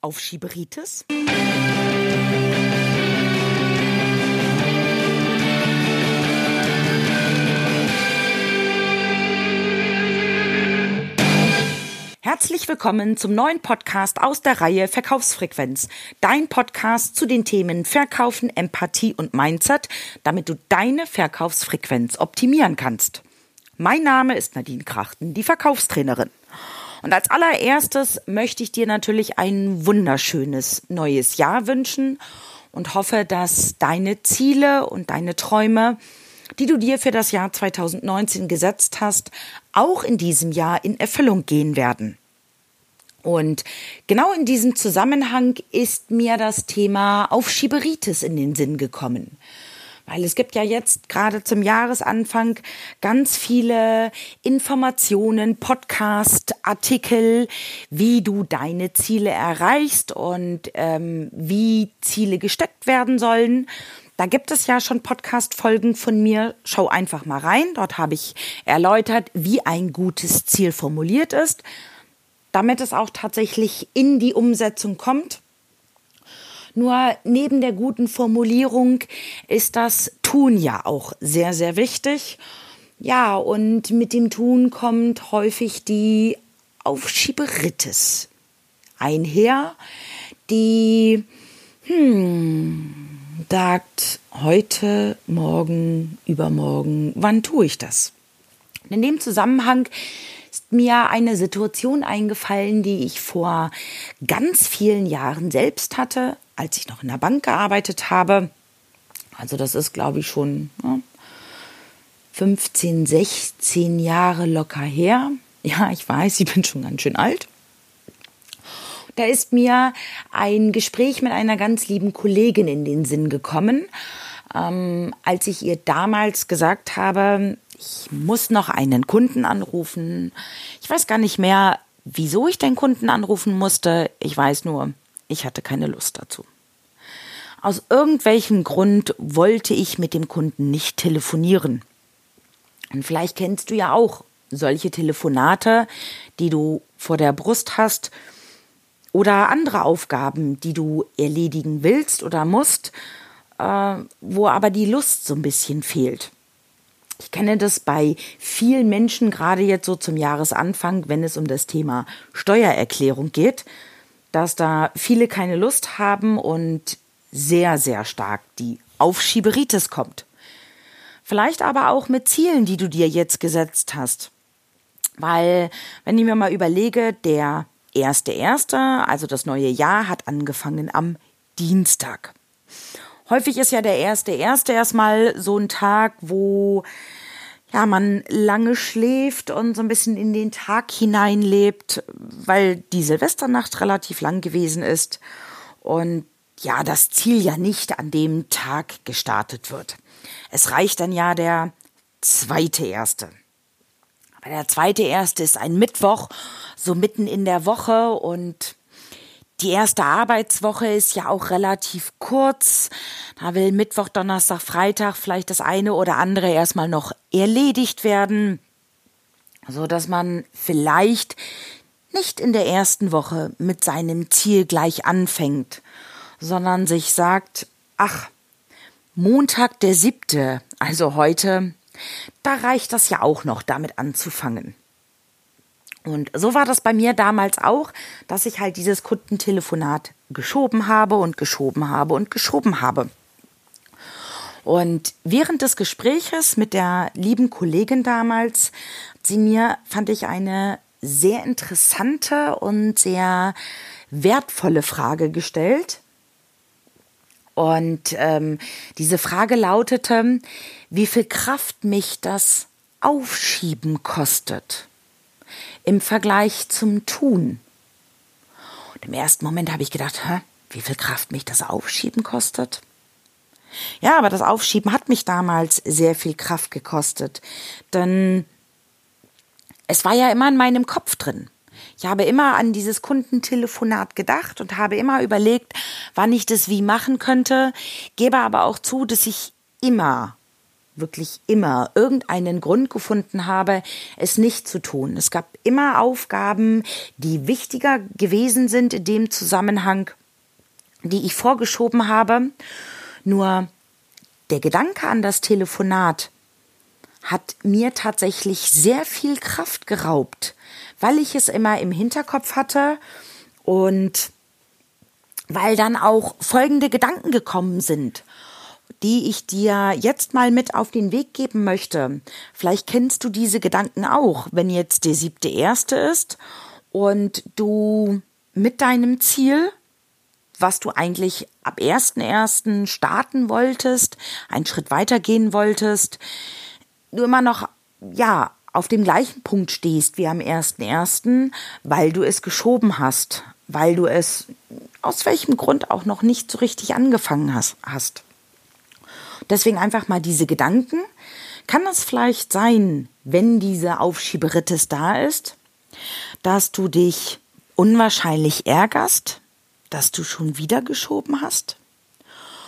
auf Schieberitis? Herzlich willkommen zum neuen Podcast aus der Reihe Verkaufsfrequenz. Dein Podcast zu den Themen Verkaufen, Empathie und Mindset, damit du deine Verkaufsfrequenz optimieren kannst. Mein Name ist Nadine Krachten, die Verkaufstrainerin. Und als allererstes möchte ich dir natürlich ein wunderschönes neues Jahr wünschen und hoffe, dass deine Ziele und deine Träume, die du dir für das Jahr 2019 gesetzt hast, auch in diesem Jahr in Erfüllung gehen werden. Und genau in diesem Zusammenhang ist mir das Thema Aufschieberitis in den Sinn gekommen. Weil es gibt ja jetzt gerade zum Jahresanfang ganz viele Informationen, Podcast, Artikel, wie du deine Ziele erreichst und ähm, wie Ziele gesteckt werden sollen. Da gibt es ja schon Podcast-Folgen von mir. Schau einfach mal rein. Dort habe ich erläutert, wie ein gutes Ziel formuliert ist, damit es auch tatsächlich in die Umsetzung kommt. Nur neben der guten Formulierung ist das Tun ja auch sehr, sehr wichtig. Ja, und mit dem Tun kommt häufig die Aufschieberitis einher, die hm, sagt heute, morgen, übermorgen, wann tue ich das? In dem Zusammenhang ist mir eine Situation eingefallen, die ich vor ganz vielen Jahren selbst hatte, als ich noch in der Bank gearbeitet habe. Also das ist, glaube ich, schon ja, 15, 16 Jahre locker her. Ja, ich weiß, ich bin schon ganz schön alt. Da ist mir ein Gespräch mit einer ganz lieben Kollegin in den Sinn gekommen, ähm, als ich ihr damals gesagt habe, ich muss noch einen Kunden anrufen. Ich weiß gar nicht mehr, wieso ich den Kunden anrufen musste. Ich weiß nur, ich hatte keine Lust dazu. Aus irgendwelchem Grund wollte ich mit dem Kunden nicht telefonieren. Und vielleicht kennst du ja auch solche Telefonate, die du vor der Brust hast oder andere Aufgaben, die du erledigen willst oder musst, äh, wo aber die Lust so ein bisschen fehlt. Ich kenne das bei vielen Menschen, gerade jetzt so zum Jahresanfang, wenn es um das Thema Steuererklärung geht, dass da viele keine Lust haben und sehr, sehr stark die Aufschieberitis kommt. Vielleicht aber auch mit Zielen, die du dir jetzt gesetzt hast. Weil, wenn ich mir mal überlege, der erste erste, also das neue Jahr, hat angefangen am Dienstag. Häufig ist ja der erste erste erstmal so ein Tag, wo ja, man lange schläft und so ein bisschen in den Tag hineinlebt, weil die Silvesternacht relativ lang gewesen ist und ja, das Ziel ja nicht an dem Tag gestartet wird. Es reicht dann ja der zweite erste. Aber der zweite erste ist ein Mittwoch, so mitten in der Woche und die erste Arbeitswoche ist ja auch relativ kurz. Da will Mittwoch, Donnerstag, Freitag vielleicht das eine oder andere erstmal noch erledigt werden, so dass man vielleicht nicht in der ersten Woche mit seinem Ziel gleich anfängt, sondern sich sagt, ach, Montag der siebte, also heute, da reicht das ja auch noch damit anzufangen. Und so war das bei mir damals auch, dass ich halt dieses Kundentelefonat geschoben habe und geschoben habe und geschoben habe. Und während des Gespräches mit der lieben Kollegin damals, sie mir, fand ich, eine sehr interessante und sehr wertvolle Frage gestellt. Und ähm, diese Frage lautete, wie viel Kraft mich das Aufschieben kostet im Vergleich zum Tun. Und im ersten Moment habe ich gedacht, hä, wie viel Kraft mich das Aufschieben kostet? Ja, aber das Aufschieben hat mich damals sehr viel Kraft gekostet, denn es war ja immer in meinem Kopf drin. Ich habe immer an dieses Kundentelefonat gedacht und habe immer überlegt, wann ich das wie machen könnte, gebe aber auch zu, dass ich immer wirklich immer irgendeinen Grund gefunden habe, es nicht zu tun. Es gab immer Aufgaben, die wichtiger gewesen sind in dem Zusammenhang, die ich vorgeschoben habe. Nur der Gedanke an das Telefonat hat mir tatsächlich sehr viel Kraft geraubt, weil ich es immer im Hinterkopf hatte und weil dann auch folgende Gedanken gekommen sind die ich dir jetzt mal mit auf den Weg geben möchte. Vielleicht kennst du diese Gedanken auch, wenn jetzt der siebte erste ist und du mit deinem Ziel, was du eigentlich ab ersten ersten starten wolltest, einen Schritt weitergehen wolltest, du immer noch, ja, auf dem gleichen Punkt stehst wie am ersten ersten, weil du es geschoben hast, weil du es aus welchem Grund auch noch nicht so richtig angefangen hast. Deswegen einfach mal diese Gedanken. Kann es vielleicht sein, wenn diese Aufschieberitis da ist, dass du dich unwahrscheinlich ärgerst, dass du schon wieder geschoben hast?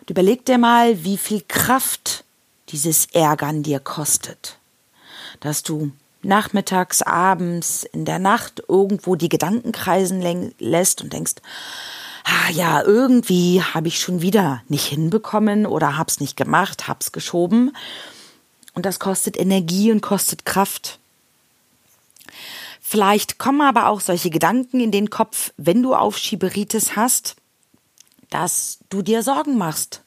Und überleg dir mal, wie viel Kraft dieses Ärgern dir kostet. Dass du nachmittags, abends, in der Nacht irgendwo die Gedanken kreisen lässt und denkst, ah, ja, irgendwie habe ich schon wieder nicht hinbekommen oder hab's nicht gemacht, hab's geschoben. Und das kostet Energie und kostet Kraft. Vielleicht kommen aber auch solche Gedanken in den Kopf, wenn du Aufschieberitis hast, dass du dir Sorgen machst,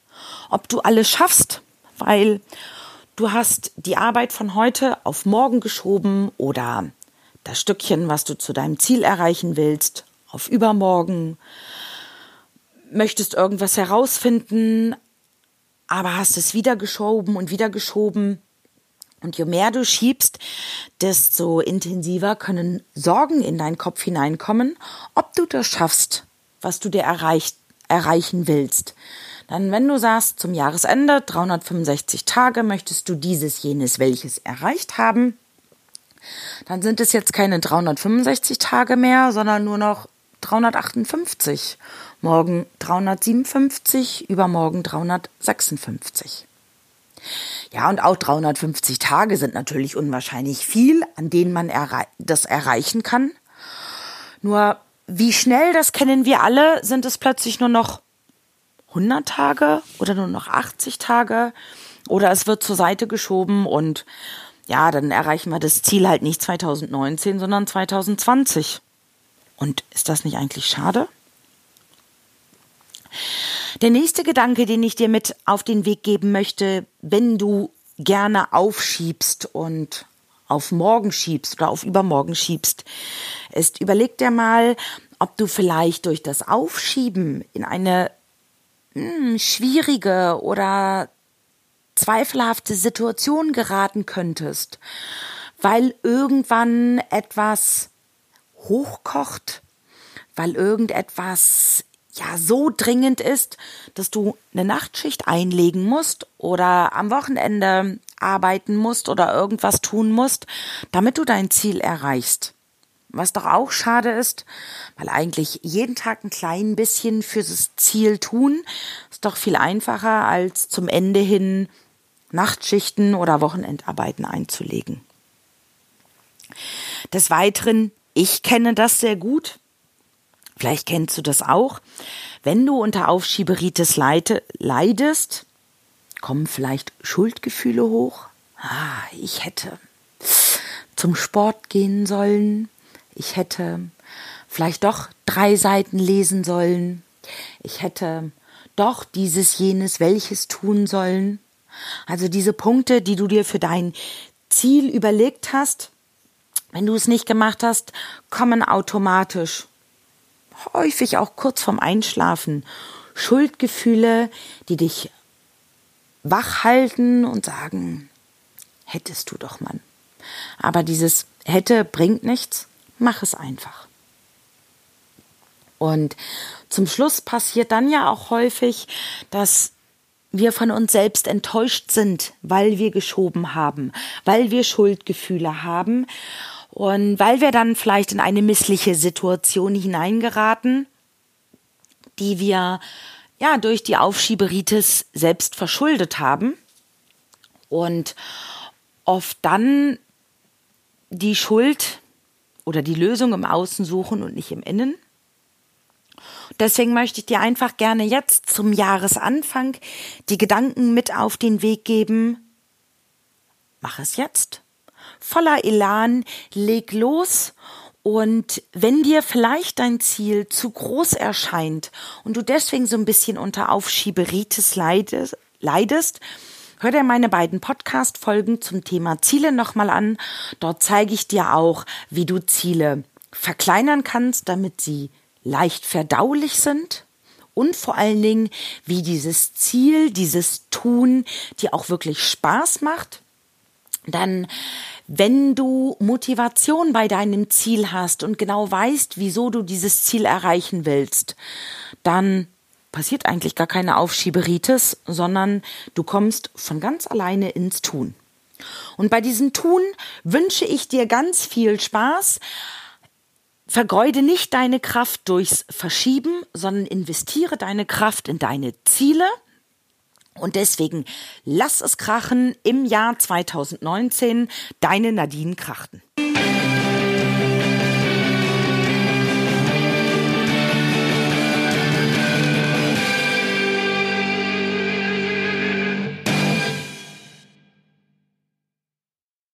ob du alles schaffst, weil du hast die Arbeit von heute auf morgen geschoben oder das Stückchen, was du zu deinem Ziel erreichen willst, auf übermorgen möchtest irgendwas herausfinden, aber hast es wieder geschoben und wieder geschoben. Und je mehr du schiebst, desto intensiver können Sorgen in deinen Kopf hineinkommen, ob du das schaffst, was du dir erreicht, erreichen willst. Dann, wenn du sagst, zum Jahresende 365 Tage möchtest du dieses, jenes, welches erreicht haben, dann sind es jetzt keine 365 Tage mehr, sondern nur noch 358 morgen 357, übermorgen 356. Ja, und auch 350 Tage sind natürlich unwahrscheinlich viel, an denen man errei das erreichen kann. Nur wie schnell, das kennen wir alle, sind es plötzlich nur noch 100 Tage oder nur noch 80 Tage oder es wird zur Seite geschoben und ja, dann erreichen wir das Ziel halt nicht 2019, sondern 2020. Und ist das nicht eigentlich schade? Der nächste Gedanke, den ich dir mit auf den Weg geben möchte, wenn du gerne aufschiebst und auf morgen schiebst oder auf übermorgen schiebst, ist, überleg dir mal, ob du vielleicht durch das Aufschieben in eine hm, schwierige oder zweifelhafte Situation geraten könntest, weil irgendwann etwas hochkocht, weil irgendetwas ja so dringend ist, dass du eine Nachtschicht einlegen musst oder am Wochenende arbeiten musst oder irgendwas tun musst, damit du dein Ziel erreichst. Was doch auch schade ist, weil eigentlich jeden Tag ein klein bisschen fürs Ziel tun, ist doch viel einfacher als zum Ende hin Nachtschichten oder Wochenendarbeiten einzulegen. Des Weiteren, ich kenne das sehr gut, Vielleicht kennst du das auch. Wenn du unter Aufschieberitis leidest, kommen vielleicht Schuldgefühle hoch. Ah, ich hätte zum Sport gehen sollen. Ich hätte vielleicht doch drei Seiten lesen sollen. Ich hätte doch dieses, jenes, welches tun sollen. Also diese Punkte, die du dir für dein Ziel überlegt hast, wenn du es nicht gemacht hast, kommen automatisch häufig auch kurz vorm Einschlafen Schuldgefühle, die dich wach halten und sagen, hättest du doch, Mann. Aber dieses hätte bringt nichts, mach es einfach. Und zum Schluss passiert dann ja auch häufig, dass wir von uns selbst enttäuscht sind, weil wir geschoben haben, weil wir Schuldgefühle haben und weil wir dann vielleicht in eine missliche Situation hineingeraten, die wir ja durch die Aufschieberitis selbst verschuldet haben. und oft dann die Schuld oder die Lösung im Außen suchen und nicht im Innen. Deswegen möchte ich dir einfach gerne jetzt zum Jahresanfang die Gedanken mit auf den Weg geben. Mach es jetzt. Voller Elan, leg los und wenn dir vielleicht dein Ziel zu groß erscheint und du deswegen so ein bisschen unter Aufschieberitis leidest, leidest hör dir meine beiden Podcast-Folgen zum Thema Ziele nochmal an. Dort zeige ich dir auch, wie du Ziele verkleinern kannst, damit sie leicht verdaulich sind und vor allen Dingen, wie dieses Ziel, dieses Tun dir auch wirklich Spaß macht. Dann, wenn du Motivation bei deinem Ziel hast und genau weißt, wieso du dieses Ziel erreichen willst, dann passiert eigentlich gar keine Aufschieberitis, sondern du kommst von ganz alleine ins Tun. Und bei diesem Tun wünsche ich dir ganz viel Spaß, Vergeude nicht deine Kraft durchs Verschieben, sondern investiere deine Kraft in deine Ziele. Und deswegen lass es krachen im Jahr 2019, deine Nadine Krachten.